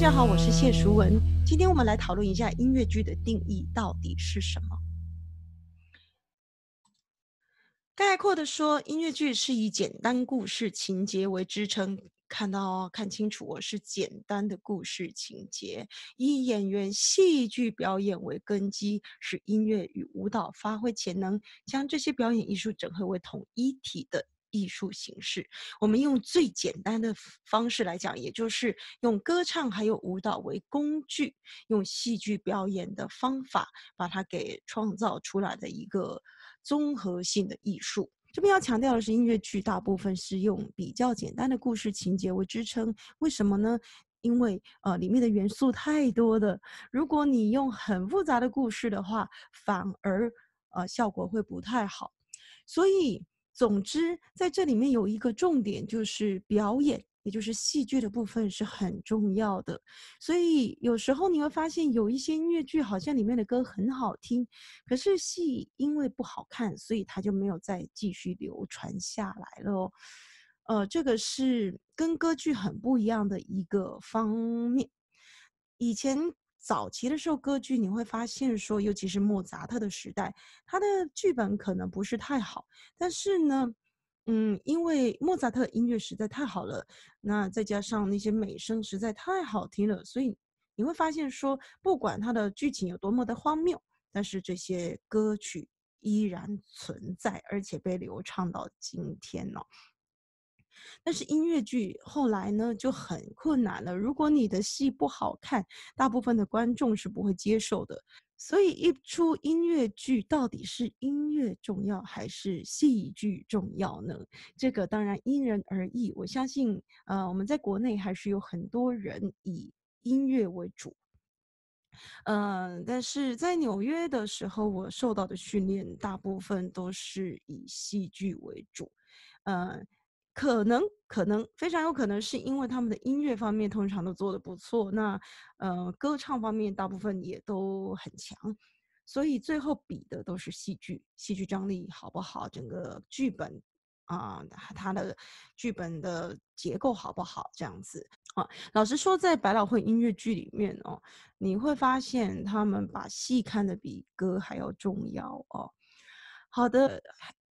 大家好，我是谢淑文。今天我们来讨论一下音乐剧的定义到底是什么。概括的说，音乐剧是以简单故事情节为支撑，看到哦看清楚，我是简单的故事情节，以演员戏剧表演为根基，使音乐与舞蹈发挥潜能，将这些表演艺术整合为统一体的。艺术形式，我们用最简单的方式来讲，也就是用歌唱还有舞蹈为工具，用戏剧表演的方法把它给创造出来的一个综合性的艺术。这边要强调的是，音乐剧大部分是用比较简单的故事情节为支撑。为什么呢？因为呃，里面的元素太多的，如果你用很复杂的故事的话，反而呃效果会不太好。所以。总之，在这里面有一个重点，就是表演，也就是戏剧的部分是很重要的。所以有时候你会发现，有一些音乐剧好像里面的歌很好听，可是戏因为不好看，所以它就没有再继续流传下来了。呃，这个是跟歌剧很不一样的一个方面。以前。早期的时候，歌剧你会发现说，尤其是莫扎特的时代，他的剧本可能不是太好，但是呢，嗯，因为莫扎特音乐实在太好了，那再加上那些美声实在太好听了，所以你会发现说，不管他的剧情有多么的荒谬，但是这些歌曲依然存在，而且被流唱到今天呢。但是音乐剧后来呢就很困难了。如果你的戏不好看，大部分的观众是不会接受的。所以一出音乐剧到底是音乐重要还是戏剧重要呢？这个当然因人而异。我相信，呃，我们在国内还是有很多人以音乐为主。嗯，但是在纽约的时候，我受到的训练大部分都是以戏剧为主。嗯。可能可能非常有可能是因为他们的音乐方面通常都做的不错，那呃歌唱方面大部分也都很强，所以最后比的都是戏剧，戏剧张力好不好，整个剧本啊，它的剧本的结构好不好这样子啊。老实说，在百老汇音乐剧里面哦，你会发现他们把戏看得比歌还要重要哦。好的。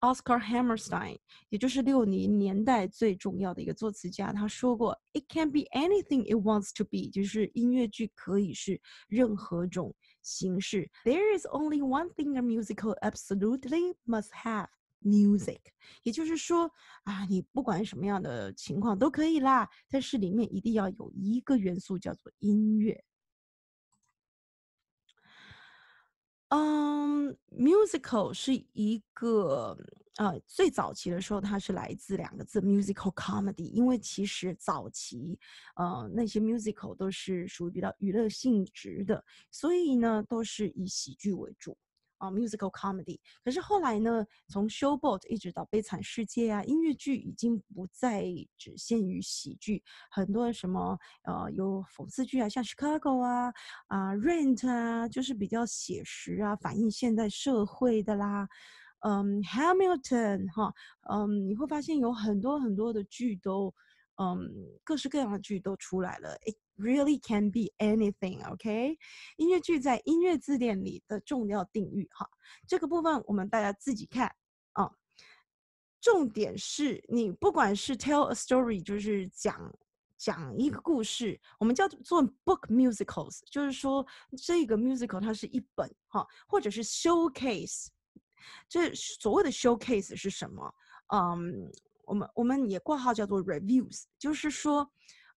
Oscar Hammerstein，也就是六零年代最重要的一个作词家，他说过：“It can be anything it wants to be。”就是音乐剧可以是任何种形式。There is only one thing a musical absolutely must have: music。也就是说啊，你不管什么样的情况都可以啦，但是里面一定要有一个元素叫做音乐。嗯，musical 是一个呃，最早期的时候，它是来自两个字 musical comedy，因为其实早期呃那些 musical 都是属于比较娱乐性质的，所以呢都是以喜剧为主。啊，musical comedy。可是后来呢，从 Showboat 一直到悲惨世界啊，音乐剧已经不再只限于喜剧，很多什么呃有讽刺剧啊，像 Chicago 啊啊 Rent 啊，就是比较写实啊，反映现代社会的啦。嗯，Hamilton 哈，嗯，你会发现有很多很多的剧都，嗯，各式各样的剧都出来了。It Really can be anything, OK？音乐剧在音乐字典里的重要定义，哈，这个部分我们大家自己看啊。重点是你不管是 tell a story，就是讲讲一个故事，我们叫做 book musicals，就是说这个 musical 它是一本哈，或者是 showcase。这所谓的 showcase 是什么？嗯，我们我们也挂号叫做 reviews，就是说。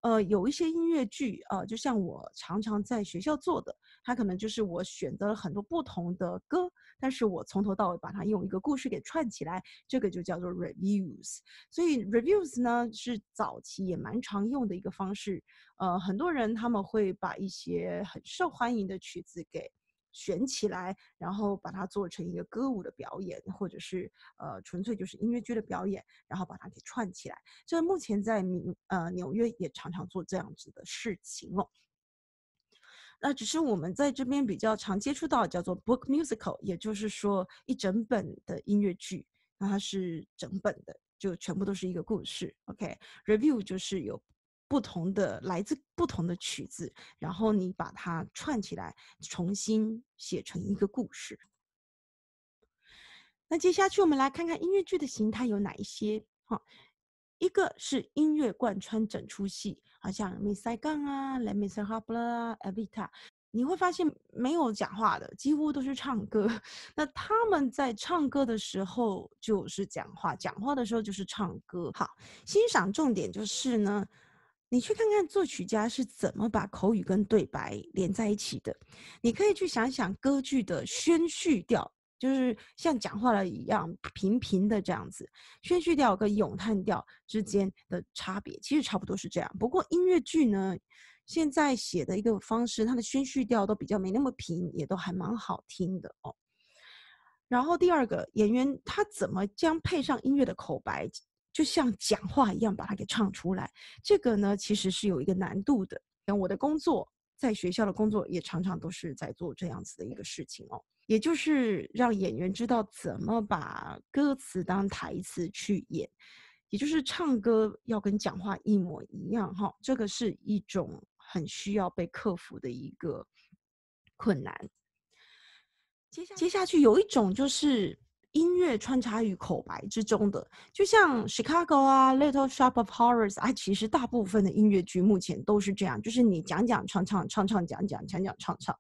呃，有一些音乐剧，呃，就像我常常在学校做的，它可能就是我选择了很多不同的歌，但是我从头到尾把它用一个故事给串起来，这个就叫做 reviews。所以 reviews 呢是早期也蛮常用的一个方式，呃，很多人他们会把一些很受欢迎的曲子给。选起来，然后把它做成一个歌舞的表演，或者是呃纯粹就是音乐剧的表演，然后把它给串起来。这目前在明呃纽约也常常做这样子的事情哦。那只是我们在这边比较常接触到叫做 book musical，也就是说一整本的音乐剧，那它是整本的，就全部都是一个故事。OK，review 就是有不同的来自不同的曲子，然后你把它串起来，重新写成一个故事。那接下去我们来看看音乐剧的形态有哪一些？哈，一个是音乐贯穿整出戏，好像《Miss Saigon》啊，《Let Me Say Hello》啊，《Evita》。你会发现没有讲话的，几乎都是唱歌。那他们在唱歌的时候就是讲话，讲话的时候就是唱歌。好，欣赏重点就是呢，你去看看作曲家是怎么把口语跟对白连在一起的。你可以去想想歌剧的宣叙调，就是像讲话了一样平平的这样子。宣叙调跟咏叹调之间的差别其实差不多是这样。不过音乐剧呢？现在写的一个方式，它的宣叙调都比较没那么平，也都还蛮好听的哦。然后第二个演员他怎么将配上音乐的口白，就像讲话一样把它给唱出来，这个呢其实是有一个难度的。像我的工作，在学校的工作也常常都是在做这样子的一个事情哦，也就是让演员知道怎么把歌词当台词去演。也就是唱歌要跟讲话一模一样哈，这个是一种很需要被克服的一个困难。接下接下去有一种就是音乐穿插于口白之中的，就像 Chicago 啊，Little Shop of Horrors 啊，其实大部分的音乐剧目前都是这样，就是你讲讲唱唱唱唱讲讲讲讲唱唱，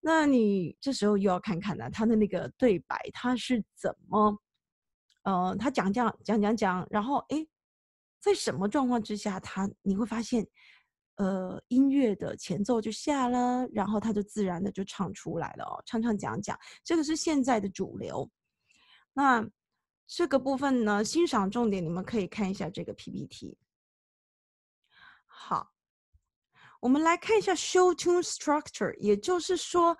那你这时候又要看看呢，他的那个对白他是怎么。呃，他讲讲讲讲讲，然后哎，在什么状况之下，他你会发现，呃，音乐的前奏就下了，然后他就自然的就唱出来了哦，唱唱讲讲，这个是现在的主流。那这个部分呢，欣赏重点，你们可以看一下这个 PPT。好，我们来看一下 show tune structure，也就是说。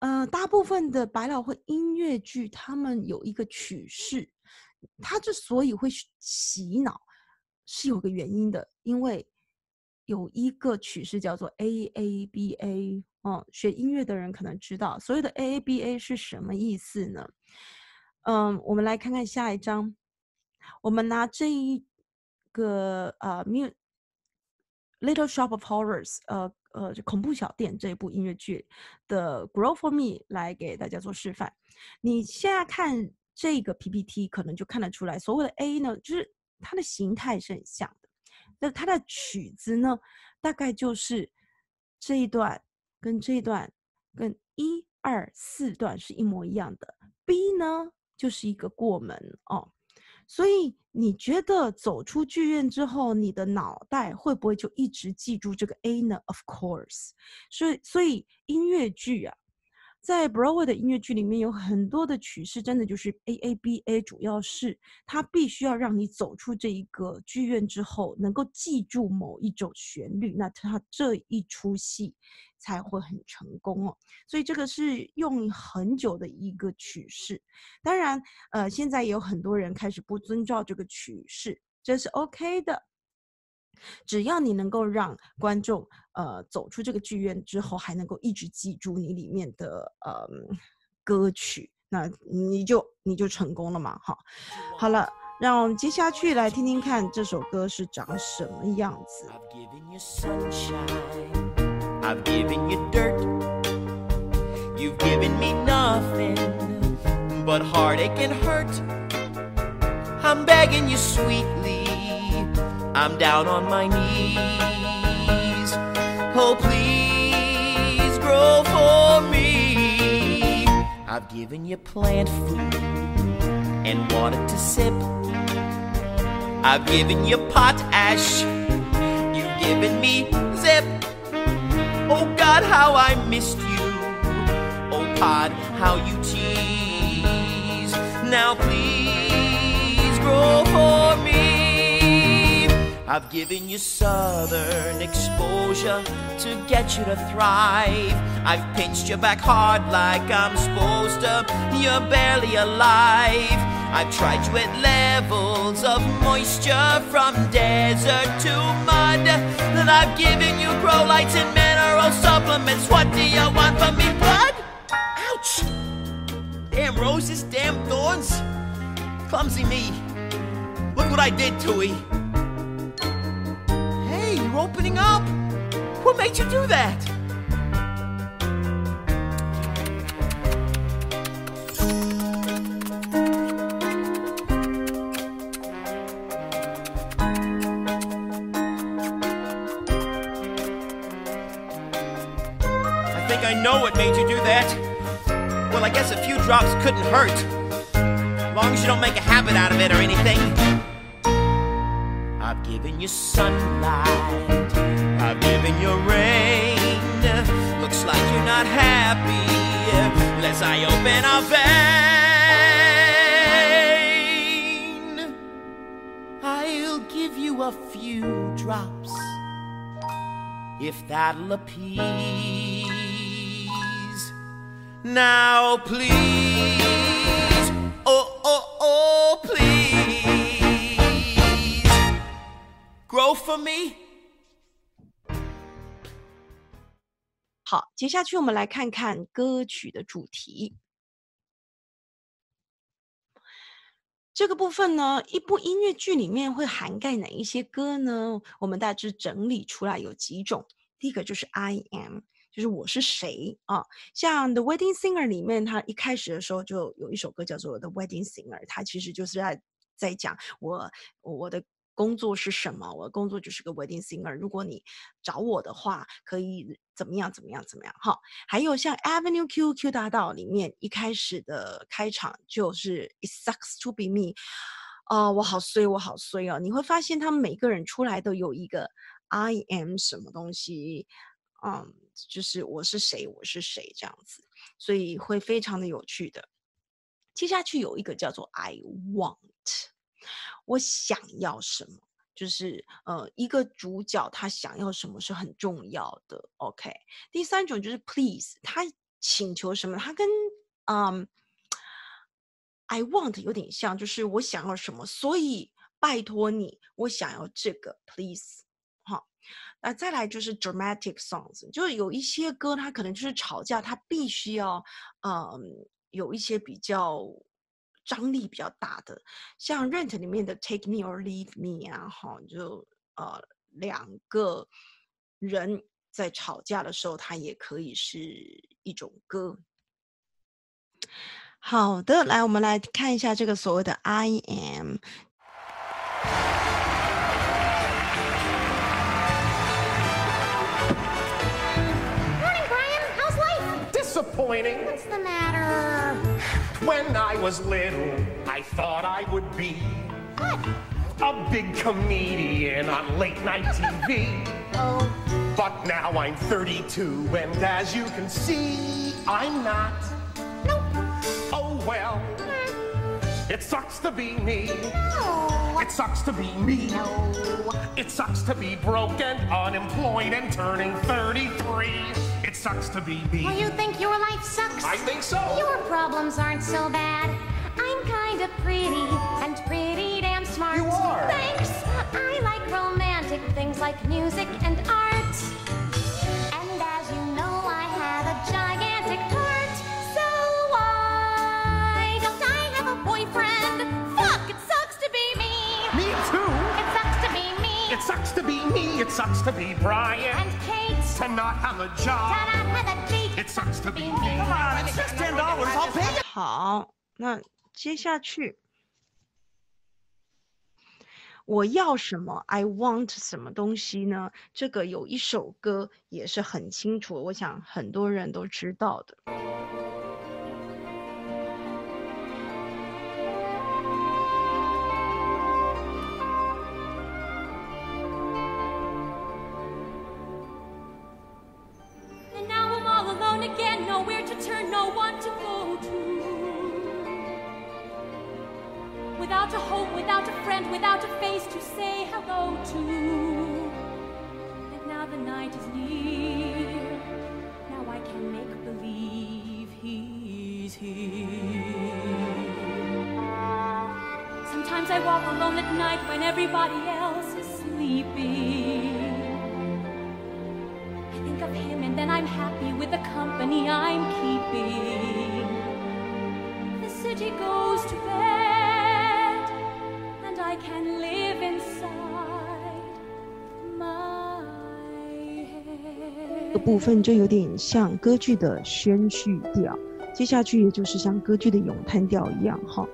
呃，大部分的百老汇音乐剧，他们有一个曲式，它之所以会洗脑，是有个原因的，因为有一个曲式叫做 A A B A 哦，学音乐的人可能知道，所有的 A A B A 是什么意思呢？嗯，我们来看看下一章，我们拿这一个呃《Little Shop of Horrors》呃。呃，恐怖小店这一部音乐剧的《Grow for Me》来给大家做示范。你现在看这个 PPT，可能就看得出来，所谓的 A 呢，就是它的形态是很像的。那它的曲子呢，大概就是这一段跟这一段跟一二四段是一模一样的。B 呢，就是一个过门哦。所以你觉得走出剧院之后，你的脑袋会不会就一直记住这个 A 呢？Of course，所以所以音乐剧啊。在 Broadway 的音乐剧里面有很多的曲式，真的就是 A A B A，主要是它必须要让你走出这一个剧院之后，能够记住某一种旋律，那它这一出戏才会很成功哦。所以这个是用很久的一个曲式。当然，呃，现在也有很多人开始不遵照这个曲式，这是 OK 的。只要你能够让观众呃走出这个剧院之后，还能够一直记住你里面的呃歌曲，那你就你就成功了嘛！哈，好了，让我们接下去来听听看这首歌是长什么样子。I'm down on my knees. Oh, please grow for me. I've given you plant food and water to sip. I've given you potash. You've given me zip. Oh God, how I missed you. Oh God, how you tease. Now please grow for me. I've given you southern exposure to get you to thrive. I've pinched you back hard like I'm supposed to. You're barely alive. I've tried you at levels of moisture from desert to mud. Then I've given you grow lights and mineral supplements. What do you want from me, blood? Ouch! Damn roses, damn thorns. Clumsy me. Look what I did to you. Everything up? What made you do that? I think I know what made you do that. Well, I guess a few drops couldn't hurt. As long as you don't make a habit out of it or anything. I've given you sunlight. I've given you rain. Looks like you're not happy. Unless I open a vein. I'll give you a few drops. If that'll appease. Now, please. Grow for me. 好，接下去我们来看看歌曲的主题。这个部分呢，一部音乐剧里面会涵盖哪一些歌呢？我们大致整理出来有几种。第一个就是 I am，就是我是谁啊？像 The Wedding Singer 里面，它一开始的时候就有一首歌叫做 The Wedding Singer，它其实就是在在讲我我的工作是什么？我的工作就是个 Wedding Singer。如果你找我的话，可以怎么样？怎么样？怎么样？哈，还有像 Avenue Q Q 大道里面一开始的开场就是 It sucks to be me，哦，我好衰，我好衰哦。你会发现他们每个人出来都有一个 I am 什么东西，嗯，就是我是谁，我是谁这样子，所以会非常的有趣的。接下去有一个叫做 I want，我想要什么，就是呃一个主角他想要什么是很重要的。OK，第三种就是 Please，他请求什么，他跟嗯 I want 有点像，就是我想要什么，所以拜托你，我想要这个，Please。好，那再来就是 dramatic songs，就是有一些歌，它可能就是吵架，它必须要嗯有一些比较张力比较大的，像 Rent 里面的 Take Me or Leave Me 啊，哈，就呃两个人在吵架的时候，它也可以是一种歌。好的，来我们来看一下这个所谓的 I am。Disappointing. What's the matter? When I was little, I thought I would be What? a big comedian on late night TV. Oh, But now I'm 32, and as you can see, I'm not. nope. Oh well, it sucks to be me. No. It sucks to be me. No. It sucks to be broke and unemployed and turning 33. Sucks to be me. Well, you think your life sucks? I think so. Your problems aren't so bad. I'm kind of pretty and pretty damn smart. You are. Thanks. I like romantic things like music and art. And as you know, I have a gigantic heart. So why don't I have a boyfriend? Fuck, it sucks to be me. Me too. It sucks to be me. It sucks to be me. It sucks to be Brian. and Kate. To not have a job. Ta-da, have a date. It sucks to be me. Come on, it's just ten dollars. I'll pay you. 好，那接下去我要什么？I want 什么东西呢？这个有一首歌也是很清楚，我想很多人都知道的。Without a face to say hello to. And now the night is near. Now I can make believe he's here. Sometimes I walk alone at night when everybody else is sleeping. I think of him and then I'm happy with the company I'm keeping. The city goes to bed 的部分就有点像歌剧的宣叙调接下去也就是像歌剧的咏叹调一样哈。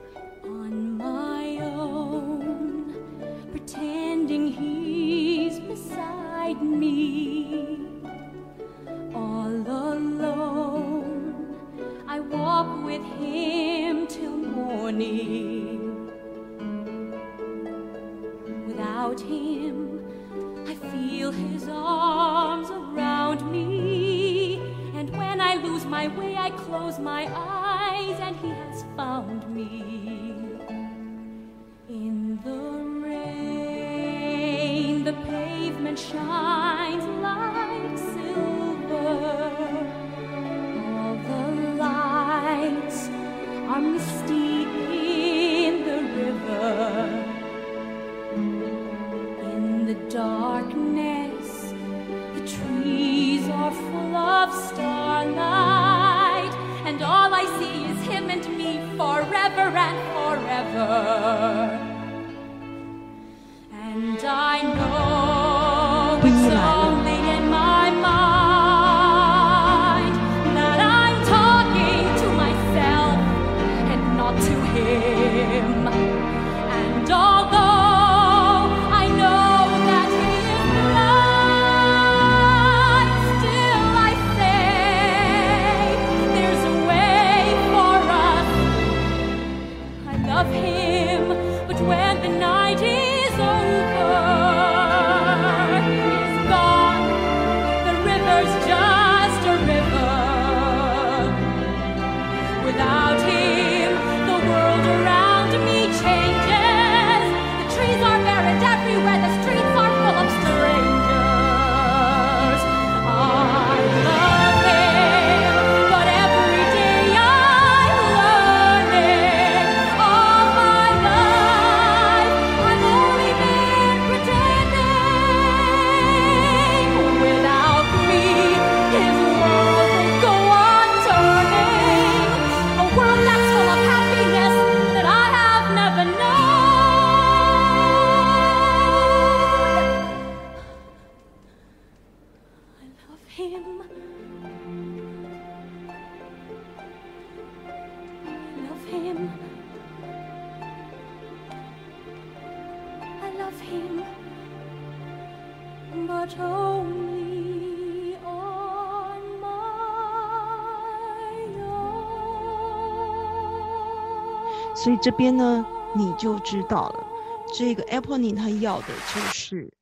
所以这边呢，你就知道了，这个 Apple 你他要的就是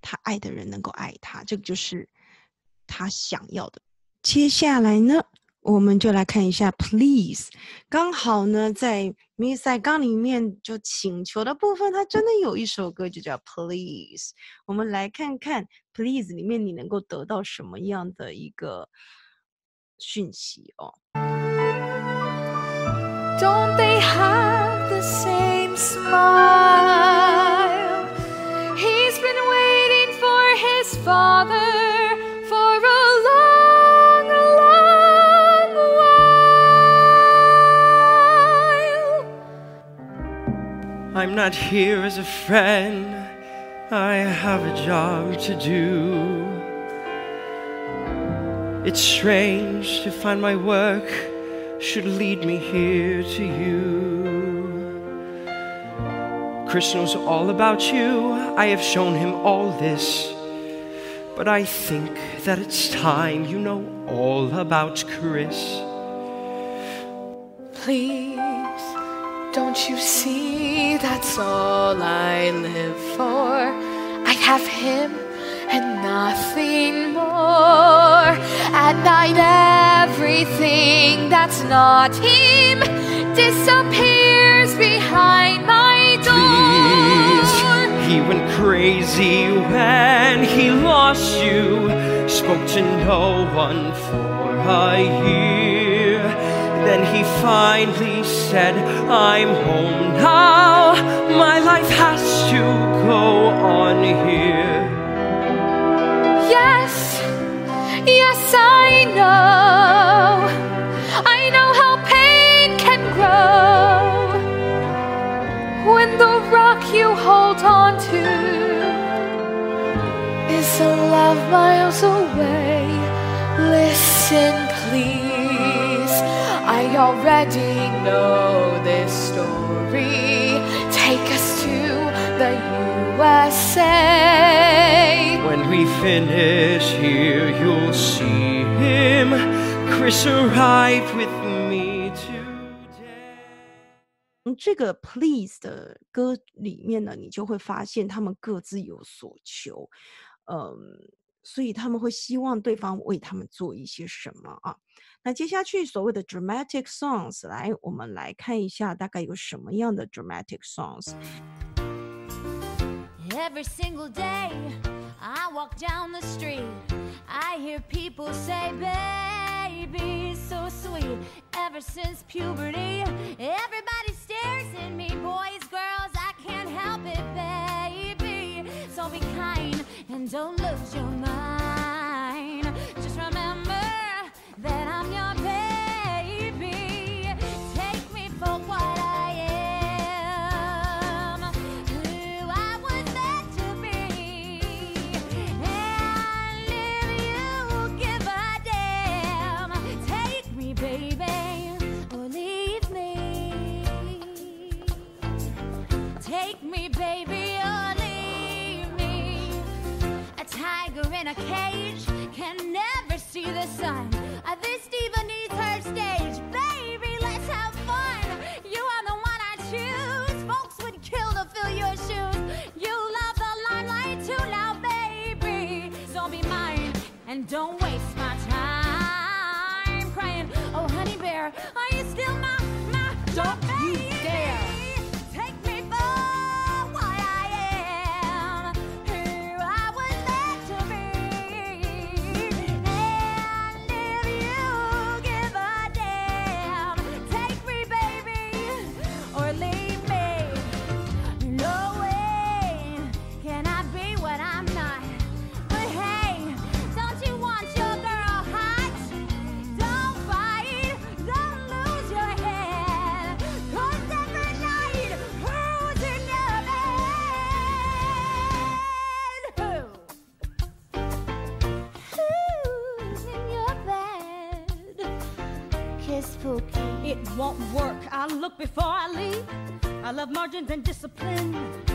他爱的人能够爱他，这个就是他想要的。接下来呢，我们就来看一下 Please，刚好呢在 Miss 赛刚里面就请求的部分，它真的有一首歌就叫 Please。我们来看看 Please 里面你能够得到什么样的一个讯息哦。Don't they have the same smile? He's been waiting for his father for a long, long while. I'm not here as a friend. I have a job to do. It's strange to find my work should lead me here to you. Chris knows all about you. I have shown him all this. But I think that it's time you know all about Chris. Please, don't you see that's all I live for? I have him and nothing more. At night, everything that's not him disappears behind my door. Please. He went crazy when he lost you. Spoke to no one for a year. Then he finally said, I'm home now. My life has to go on here. Yes, I know. I know how pain can grow when the rock you hold on to is a love miles away. Listen, please. I already know this story. USA. When we finish here, you'll see him. Chris arrived with me today. 嗯这个 Please 的歌里面呢，你就会发现他们各自有所求，嗯，所以他们会希望对方为他们做一些什么啊？那接下去所谓的 dramatic songs，来，我们来看一下大概有什么样的 dramatic songs。 Every single day I walk down the street, I hear people say, Baby, so sweet. Ever since puberty, everybody stares at me. Boys, girls, I can't help it, baby. So be kind and don't lose your mind. See the sun. Uh, This diva needs her stage. Baby, let's have fun. You are the one I choose. Folks would kill to fill your shoes. You love the limelight too now, baby. So be mine and don't waste love margins and discipline.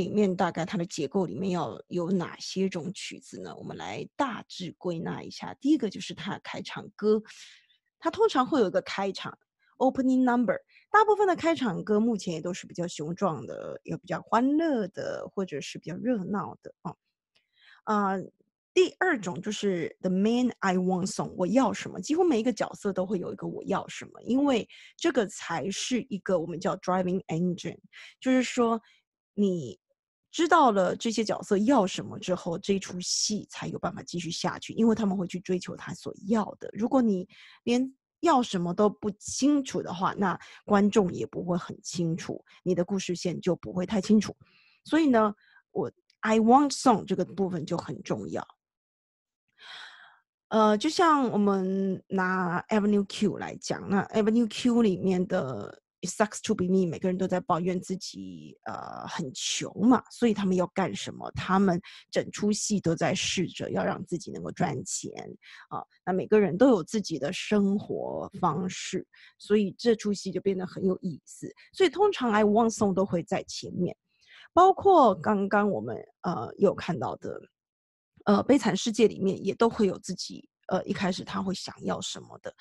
里面大概它的结构里面要有哪些种曲子呢？我们来大致归纳一下。第一个就是它开场歌，它通常会有一个开场 opening number，大部分的开场歌目前也都是比较雄壮的，也比较欢乐的，或者是比较热闹的啊。啊、第二种就是 The Man I Want Song，我要什么？几乎每一个角色都会有一个我要什么，因为这个才是一个我们叫 driving engine，就是说你知道了这些角色要什么之后，这出戏才有办法继续下去，因为他们会去追求他所要的。如果你连要什么都不清楚的话，那观众也不会很清楚，你的故事线就不会太清楚。所以呢，我 I want song 这个部分就很重要。呃，就像我们拿 Avenue Q 来讲，那 Avenue Q 里面的 It sucks to be me，每个人都在抱怨自己呃很穷嘛，所以他们要干什么？他们整出戏都在试着要让自己能够赚钱啊。那每个人都有自己的生活方式，所以这出戏就变得很有意思。所以通常 I want song 都会在前面，包括刚刚我们呃有看到的。呃，悲惨世界里面也都会有自己呃一开始他会想要什么的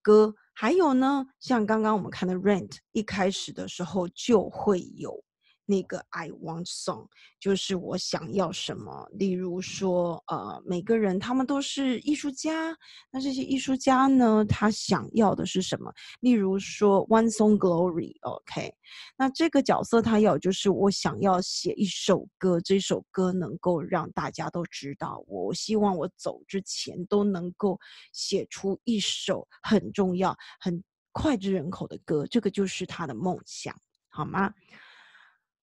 歌，还有呢，像刚刚我们看的《Rent》，一开始的时候就会有那个 I want song，就是我想要什么。例如说，呃，每个人他们都是艺术家，那这些艺术家呢，他想要的是什么？例如说《One Song Glory》，OK，那这个角色他要就是我想要写一首歌，这首歌能够让大家都知道，我希望我走之前都能够写出一首很重要、很脍炙人口的歌，这个就是他的梦想，好吗？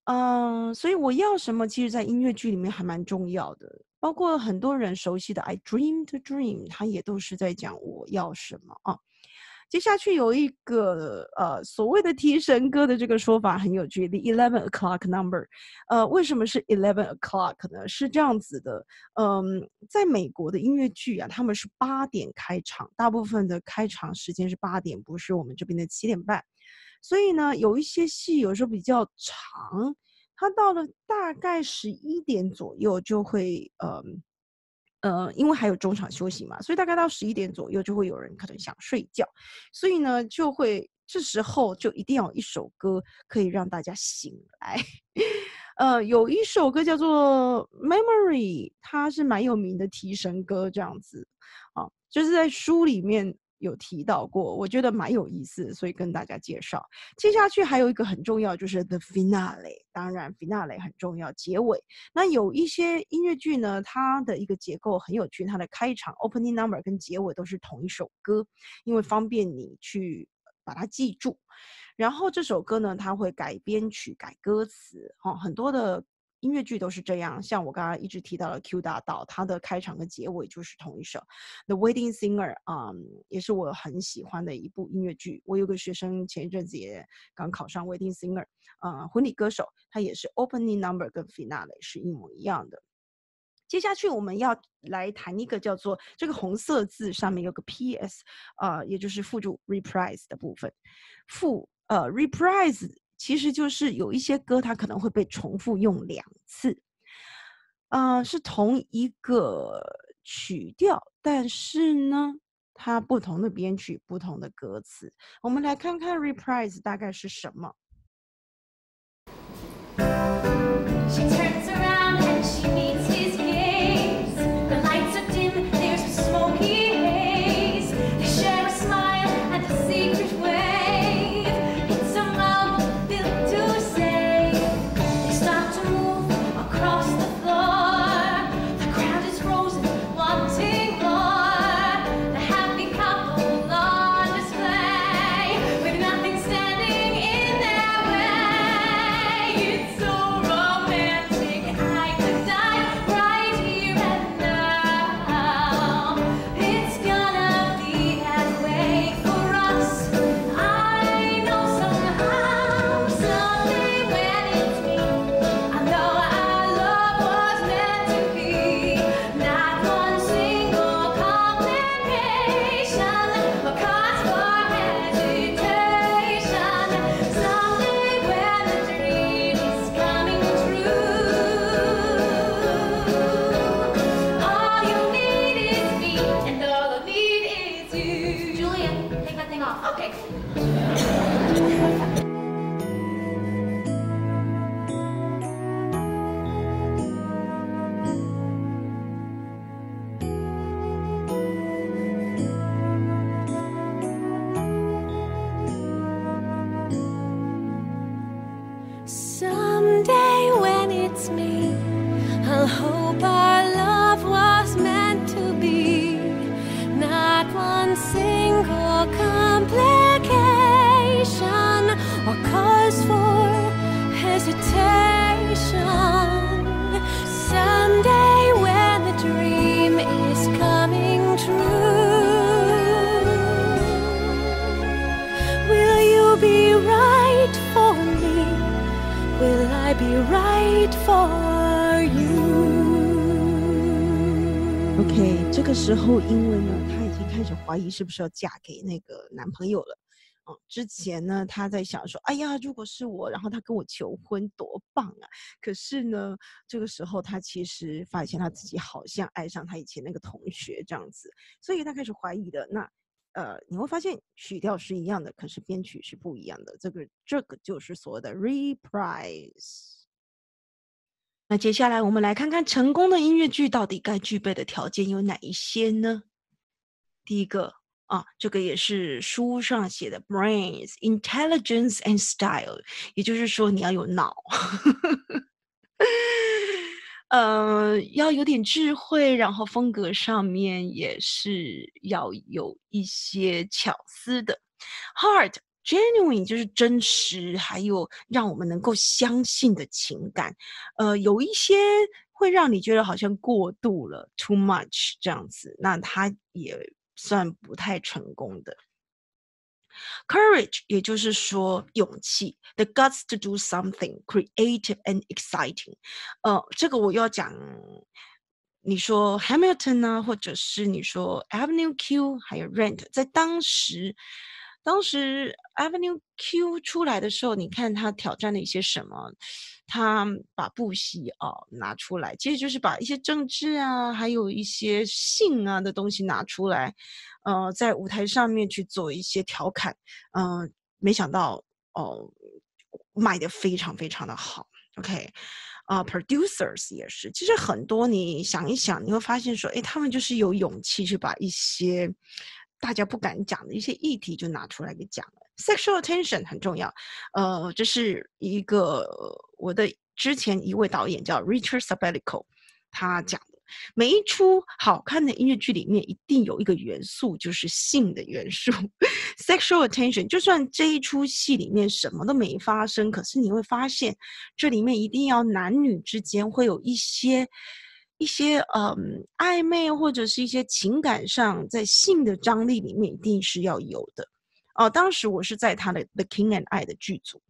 嗯，所以我要什么，其实在音乐剧里面还蛮重要的，包括很多人熟悉的《I Dream to Dream》，它也都是在讲我要什么啊。接下去有一个呃所谓的提神歌的这个说法很有趣，The Eleven O'clock Number，呃，为什么是 Eleven O'clock 呢？是这样子的，嗯，在美国的音乐剧啊，他们是八点开场，大部分的开场时间是八点，不是我们这边的七点半。所以呢，有一些戏有时候比较长，它到了大概十一点左右就会，呃，呃，因为还有中场休息嘛，所以大概到十一点左右就会有人可能想睡觉，所以呢，就会这时候就一定要有一首歌可以让大家醒来。呃，有一首歌叫做《Memory》，它是蛮有名的提神歌，这样子啊，就是在书里面。有提到过，我觉得蛮有意思，所以跟大家介绍。接下去还有一个很重要，就是 the finale。当然，finale 很重要，结尾。那有一些音乐剧呢，它的一个结构很有趣，它的开场 opening number 跟结尾都是同一首歌，因为方便你去把它记住。然后这首歌呢，它会改编曲、改歌词，哦，很多的。音乐剧都是这样，像我刚刚一直提到的《Q 大道》，它的开场跟结尾就是同一首。《The Wedding Singer》啊，也是我很喜欢的一部音乐剧。我有个学生前一阵子也刚考上《Wedding Singer》，啊，婚礼歌手，他也是 Opening Number 跟 Finale 是一模一样的。接下去我们要来谈一个叫做这个红色字上面有个 P.S. 啊，也就是附注 Reprise 的部分。附呃 Reprise。其实就是有一些歌，它可能会被重复用两次，啊，是同一个曲调，但是呢，它不同的编曲，不同的歌词。我们来看看 reprise 大概是什么。时候因为呢，她已经开始怀疑是不是要嫁给那个男朋友了。嗯，之前呢，她在想说，哎呀，如果是我，然后他跟我求婚，多棒啊！可是呢，这个时候她其实发现她自己好像爱上她以前那个同学这样子，所以她开始怀疑的。那呃，你会发现曲调是一样的，可是编曲是不一样的。这个这个就是所谓的 reprise。那接下来我们来看看成功的音乐剧到底该具备的条件有哪一些呢？第一个啊，这个也是书上写的，brains, intelligence and style，也就是说你要有脑，呃，要有点智慧，然后风格上面也是要有一些巧思的。Heart genuine 就是真实，还有让我们能够相信的情感。呃，有一些会让你觉得好像过度了，too much 这样子，那它也算不太成功的。Courage，也就是说勇气，the guts to do something creative and exciting。呃，这个我要讲，你说 Hamilton 呢，或者是你说 Avenue Q，还有 Rent，在当时，当时 Avenue Q 出来的时候，你看他挑战了一些什么？他把布戏哦拿出来，其实就是把一些政治啊，还有一些性啊的东西拿出来，呃，在舞台上面去做一些调侃，嗯、没想到哦，卖的非常非常的好，OK。啊、p r o d u c e r s 也是，其实很多你想一想，你会发现说，诶，他们就是有勇气去把一些大家不敢讲的一些议题就拿出来给讲了。Sexual attention 很重要，呃，这是一个我的之前一位导演叫 Richard Sabelico，他讲的，每一出好看的音乐剧里面一定有一个元素，就是性的元素。Sexual attention，就算这一出戏里面什么都没发生，可是你会发现这里面一定要男女之间会有一些。一些嗯暧昧或者是一些情感上在性的张力里面一定是要有的。哦，当时我是在他的《The King and I》的剧组，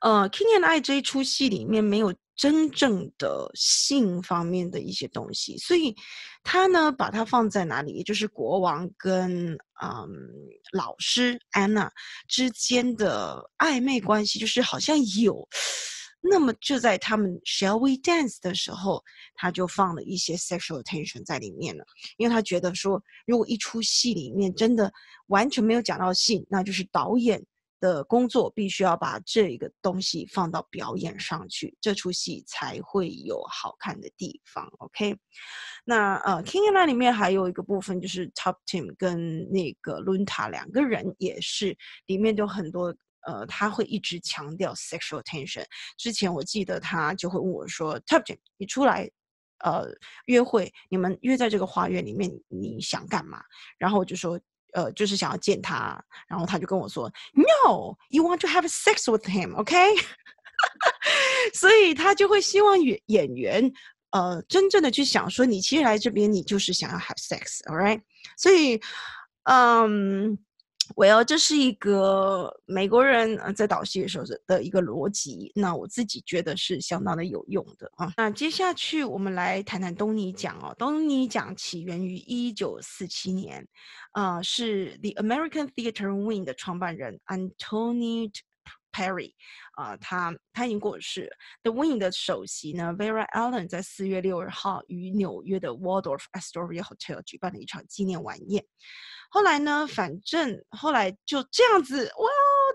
呃，《King and I》这一出戏里面没有真正的性方面的一些东西，所以他呢把它放在哪里，也就是国王跟嗯老师安娜之间的暧昧关系，就是好像有。那么就在他们 Shall we dance 的时候，他就放了一些 sexual attention 在里面了，因为他觉得说，如果一出戏里面真的完全没有讲到性，那就是导演的工作必须要把这一个东西放到表演上去，这出戏才会有好看的地方。OK，那呃，King and I 里面还有一个部分就是 Top Team 跟那个 Lunta 两个人也是里面都很多。呃，他会一直强调 sexual tension。之前我记得他就会问我说 t o p 你出来，呃，约会，你们约在这个花园里面，你想干嘛？”然后我就说：“呃，就是想要见他。”然后他就跟我说：“No, you want to have sex with him, OK？” 所以他就会希望演演员，呃，真正的去想说，你其实来这边，你就是想要 have sex，all right？所以，嗯。Well，这是一个美国人呃在导戏的时候的一个逻辑，那我自己觉得是相当的有用的啊。那接下去我们来谈谈东尼奖哦。东尼奖起源于一九四七年，啊，是 The American Theatre Wing 的创办人 Antony Perry，啊，他他已经过世。The Wing 的首席呢，Vera Allen 在四月六日号于纽约的 Waldorf Astoria Hotel 举办了一场纪念晚宴。后来呢？反正后来就这样子，哇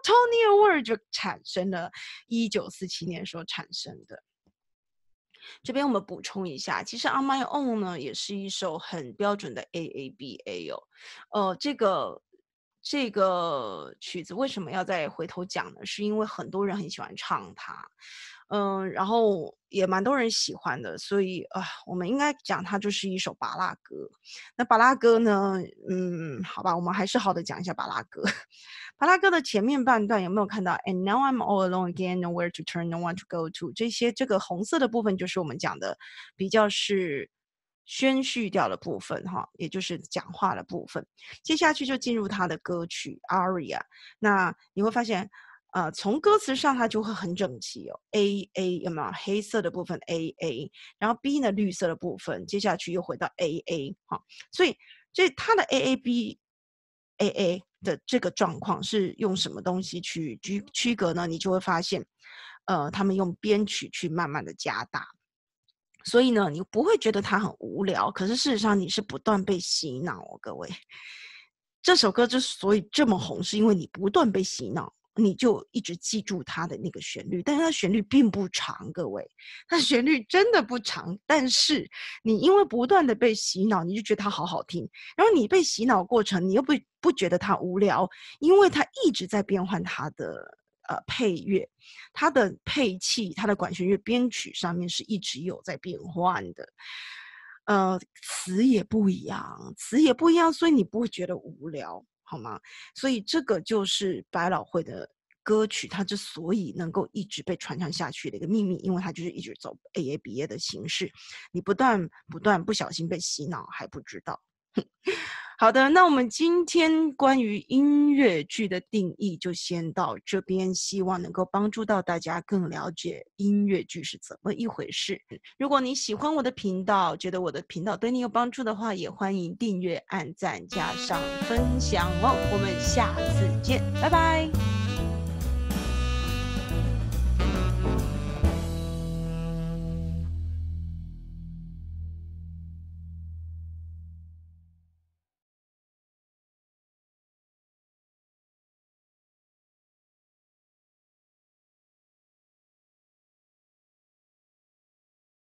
，Tony Award 就产生了，一九四七年所产生的。这边我们补充一下，其实《On My Own》呢，也是一首很标准的 A A B A 哦。呃，这个这个曲子为什么要再回头讲呢？是因为很多人很喜欢唱它。嗯，然后也蛮多人喜欢的，所以啊，我们应该讲它就是一首巴拉歌。那巴拉歌呢，嗯，好吧，我们还是好的讲一下巴拉歌。巴拉歌的前面半段有没有看到？And now I'm all alone again, nowhere to turn, no one to go to。这些这个红色的部分就是我们讲的比较是宣叙调的部分哈，也就是讲话的部分。接下去就进入他的歌曲 aria。那你会发现。呃，从歌词上它就会很整齐哦，A A 有没有黑色的部分 A A，然后 B 呢绿色的部分，接下去又回到 A A 哈，所以这它的 A A B A A 的这个状况是用什么东西去区区隔呢？你就会发现，呃，他们用编曲去慢慢的加大，所以呢，你不会觉得它很无聊，可是事实上你是不断被洗脑哦，各位。这首歌之所以这么红，是因为你不断被洗脑，你就一直记住它的那个旋律，但是它旋律并不长，各位，它旋律真的不长，但是你因为不断的被洗脑，你就觉得它好好听，然后你被洗脑过程，你又不不觉得它无聊，因为它一直在变换它的呃配乐，它的配器，它的管弦乐编曲上面是一直有在变换的。呃，词也不一样，词也不一样，所以你不会觉得无聊，好吗？所以这个就是百老汇的歌曲，它之所以能够一直被传唱下去的一个秘密，因为它就是一直走 A A B A 的形式，你不断不断不小心被洗脑还不知道。好的，那我们今天关于音乐剧的定义就先到这边，希望能够帮助到大家更了解音乐剧是怎么一回事。如果你喜欢我的频道，觉得我的频道对你有帮助的话，也欢迎订阅、按赞加上分享哦。我们下次见，拜拜。